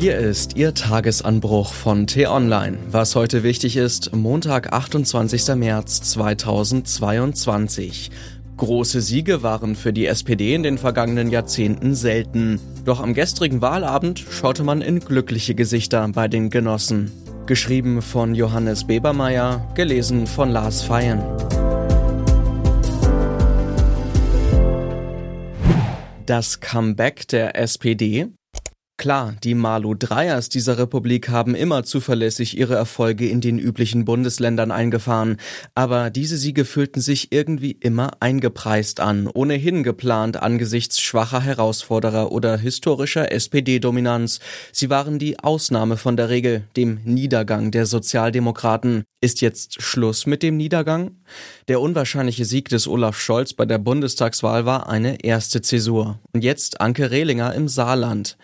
Hier ist Ihr Tagesanbruch von T-Online. Was heute wichtig ist, Montag, 28. März 2022. Große Siege waren für die SPD in den vergangenen Jahrzehnten selten. Doch am gestrigen Wahlabend schaute man in glückliche Gesichter bei den Genossen. Geschrieben von Johannes Bebermeier, gelesen von Lars Feyen. Das Comeback der SPD Klar, die Malu Dreyers dieser Republik haben immer zuverlässig ihre Erfolge in den üblichen Bundesländern eingefahren, aber diese Siege fühlten sich irgendwie immer eingepreist an, ohnehin geplant angesichts schwacher Herausforderer oder historischer SPD-Dominanz. Sie waren die Ausnahme von der Regel, dem Niedergang der Sozialdemokraten. Ist jetzt Schluss mit dem Niedergang? Der unwahrscheinliche Sieg des Olaf Scholz bei der Bundestagswahl war eine erste Zäsur. Und jetzt Anke Rehlinger im Saarland.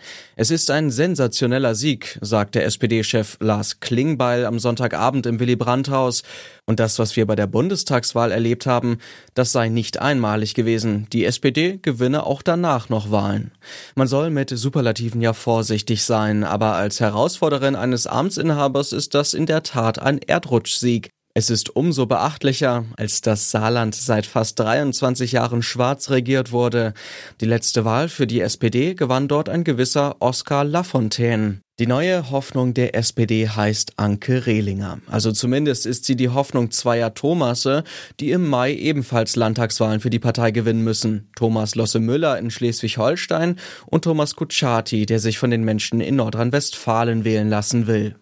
Es ist ein sensationeller Sieg, sagte SPD-Chef Lars Klingbeil am Sonntagabend im Willy Brandt-Haus. Und das, was wir bei der Bundestagswahl erlebt haben, das sei nicht einmalig gewesen. Die SPD gewinne auch danach noch Wahlen. Man soll mit Superlativen ja vorsichtig sein, aber als Herausforderin eines Amtsinhabers ist das in der Tat ein Erdrutschsieg. Es ist umso beachtlicher, als das Saarland seit fast 23 Jahren schwarz regiert wurde. Die letzte Wahl für die SPD gewann dort ein gewisser Oskar Lafontaine. Die neue Hoffnung der SPD heißt Anke Rehlinger. Also zumindest ist sie die Hoffnung zweier Thomasse, die im Mai ebenfalls Landtagswahlen für die Partei gewinnen müssen. Thomas Losse Müller in Schleswig-Holstein und Thomas Kutschaty, der sich von den Menschen in Nordrhein-Westfalen wählen lassen will.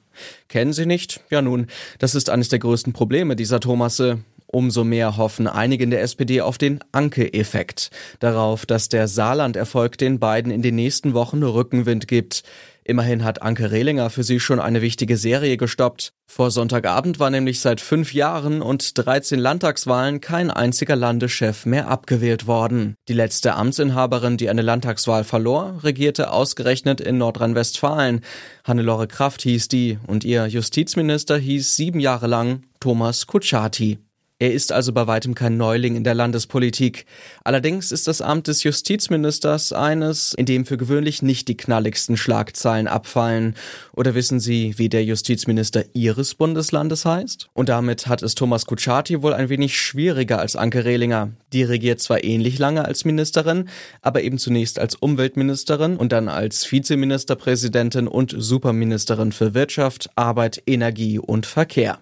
Kennen Sie nicht? Ja nun, das ist eines der größten Probleme dieser Thomasse. Umso mehr hoffen einige in der SPD auf den Anke-Effekt. Darauf, dass der Saarland-Erfolg den beiden in den nächsten Wochen Rückenwind gibt. Immerhin hat Anke Rehlinger für sie schon eine wichtige Serie gestoppt. Vor Sonntagabend war nämlich seit fünf Jahren und 13 Landtagswahlen kein einziger Landeschef mehr abgewählt worden. Die letzte Amtsinhaberin, die eine Landtagswahl verlor, regierte ausgerechnet in Nordrhein-Westfalen. Hannelore Kraft hieß die und ihr Justizminister hieß sieben Jahre lang Thomas Kutschaty. Er ist also bei weitem kein Neuling in der Landespolitik. Allerdings ist das Amt des Justizministers eines, in dem für gewöhnlich nicht die knalligsten Schlagzeilen abfallen. Oder wissen Sie, wie der Justizminister Ihres Bundeslandes heißt? Und damit hat es Thomas Kutschaty wohl ein wenig schwieriger als Anke Rehlinger. Die regiert zwar ähnlich lange als Ministerin, aber eben zunächst als Umweltministerin und dann als Vizeministerpräsidentin und Superministerin für Wirtschaft, Arbeit, Energie und Verkehr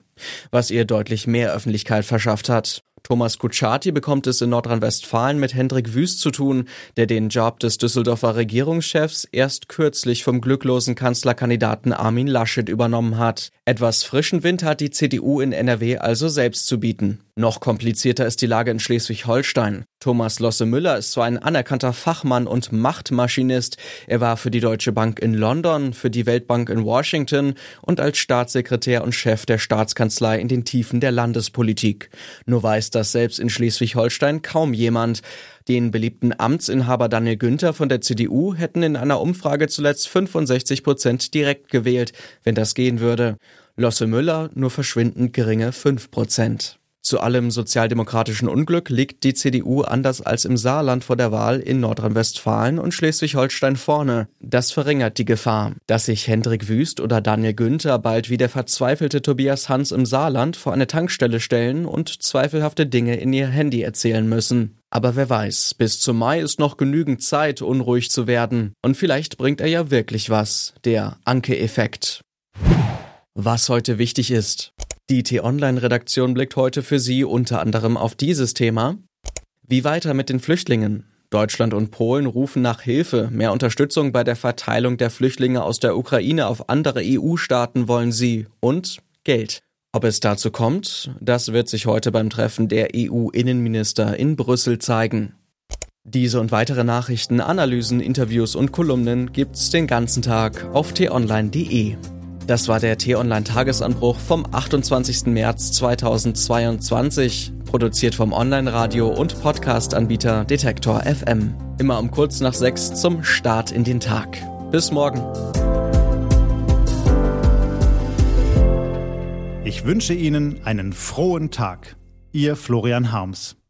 was ihr deutlich mehr Öffentlichkeit verschafft hat. Thomas Kutschaty bekommt es in Nordrhein-Westfalen mit Hendrik Wüst zu tun, der den Job des Düsseldorfer Regierungschefs erst kürzlich vom glücklosen Kanzlerkandidaten Armin Laschet übernommen hat. Etwas frischen Wind hat die CDU in NRW also selbst zu bieten. Noch komplizierter ist die Lage in Schleswig-Holstein. Thomas Losse Müller ist zwar ein anerkannter Fachmann und Machtmaschinist, er war für die Deutsche Bank in London, für die Weltbank in Washington und als Staatssekretär und Chef der Staatskanzlei in den Tiefen der Landespolitik. Nur weiß das selbst in Schleswig-Holstein kaum jemand. Den beliebten Amtsinhaber Daniel Günther von der CDU hätten in einer Umfrage zuletzt 65 Prozent direkt gewählt, wenn das gehen würde. Losse Müller nur verschwindend geringe 5 Prozent. Zu allem sozialdemokratischen Unglück liegt die CDU anders als im Saarland vor der Wahl in Nordrhein-Westfalen und Schleswig-Holstein vorne. Das verringert die Gefahr, dass sich Hendrik Wüst oder Daniel Günther bald wie der verzweifelte Tobias Hans im Saarland vor eine Tankstelle stellen und zweifelhafte Dinge in ihr Handy erzählen müssen. Aber wer weiß, bis zum Mai ist noch genügend Zeit, unruhig zu werden. Und vielleicht bringt er ja wirklich was, der Anke-Effekt. Was heute wichtig ist. Die T-Online-Redaktion blickt heute für Sie unter anderem auf dieses Thema. Wie weiter mit den Flüchtlingen? Deutschland und Polen rufen nach Hilfe. Mehr Unterstützung bei der Verteilung der Flüchtlinge aus der Ukraine auf andere EU-Staaten wollen sie. Und Geld. Ob es dazu kommt, das wird sich heute beim Treffen der EU-Innenminister in Brüssel zeigen. Diese und weitere Nachrichten, Analysen, Interviews und Kolumnen gibt's den ganzen Tag auf t-online.de. Das war der T-Online-Tagesanbruch vom 28. März 2022, produziert vom Online-Radio- und Podcast-Anbieter Detektor FM. Immer um kurz nach sechs zum Start in den Tag. Bis morgen. Ich wünsche Ihnen einen frohen Tag. Ihr Florian Harms.